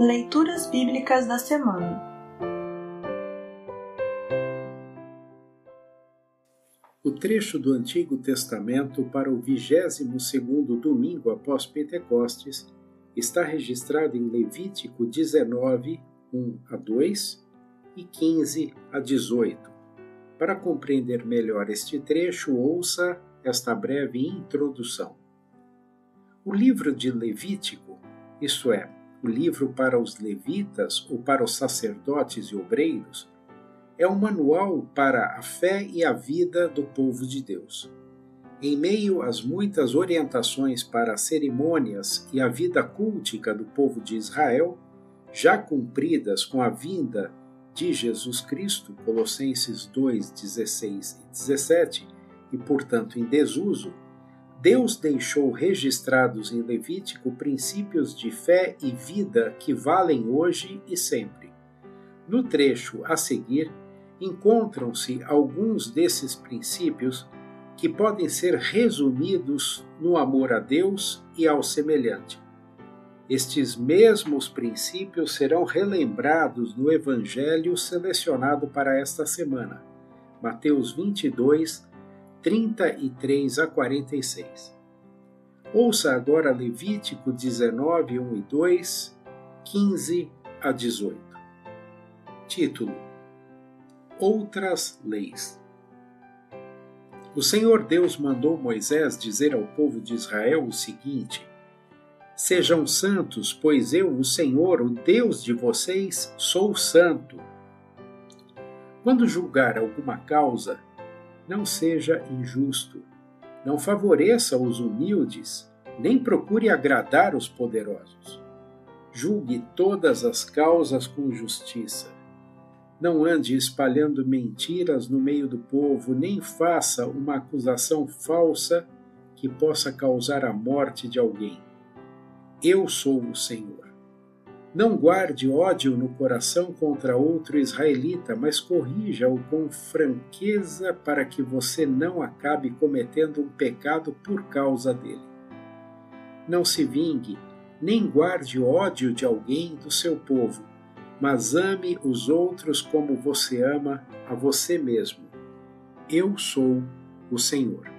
Leituras Bíblicas da Semana O trecho do Antigo Testamento para o 22º domingo após Pentecostes está registrado em Levítico 19, 1 a 2 e 15 a 18. Para compreender melhor este trecho, ouça esta breve introdução. O livro de Levítico, isto é, o livro para os levitas ou para os sacerdotes e obreiros, é um manual para a fé e a vida do povo de Deus. Em meio às muitas orientações para as cerimônias e a vida cultica do povo de Israel, já cumpridas com a vinda de Jesus Cristo, Colossenses 2, 16 e 17, e portanto em desuso, Deus deixou registrados em Levítico princípios de fé e vida que valem hoje e sempre. No trecho a seguir, encontram-se alguns desses princípios que podem ser resumidos no amor a Deus e ao semelhante. Estes mesmos princípios serão relembrados no Evangelho selecionado para esta semana, Mateus 22, 33 a 46. Ouça agora Levítico 19, 1 e 2, 15 a 18. Título: Outras Leis. O Senhor Deus mandou Moisés dizer ao povo de Israel o seguinte: Sejam santos, pois eu, o Senhor, o Deus de vocês, sou santo. Quando julgar alguma causa, não seja injusto. Não favoreça os humildes, nem procure agradar os poderosos. Julgue todas as causas com justiça. Não ande espalhando mentiras no meio do povo, nem faça uma acusação falsa que possa causar a morte de alguém. Eu sou o Senhor. Não guarde ódio no coração contra outro israelita, mas corrija-o com franqueza para que você não acabe cometendo um pecado por causa dele. Não se vingue, nem guarde ódio de alguém do seu povo, mas ame os outros como você ama a você mesmo. Eu sou o Senhor.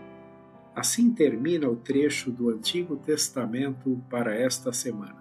Assim termina o trecho do Antigo Testamento para esta semana.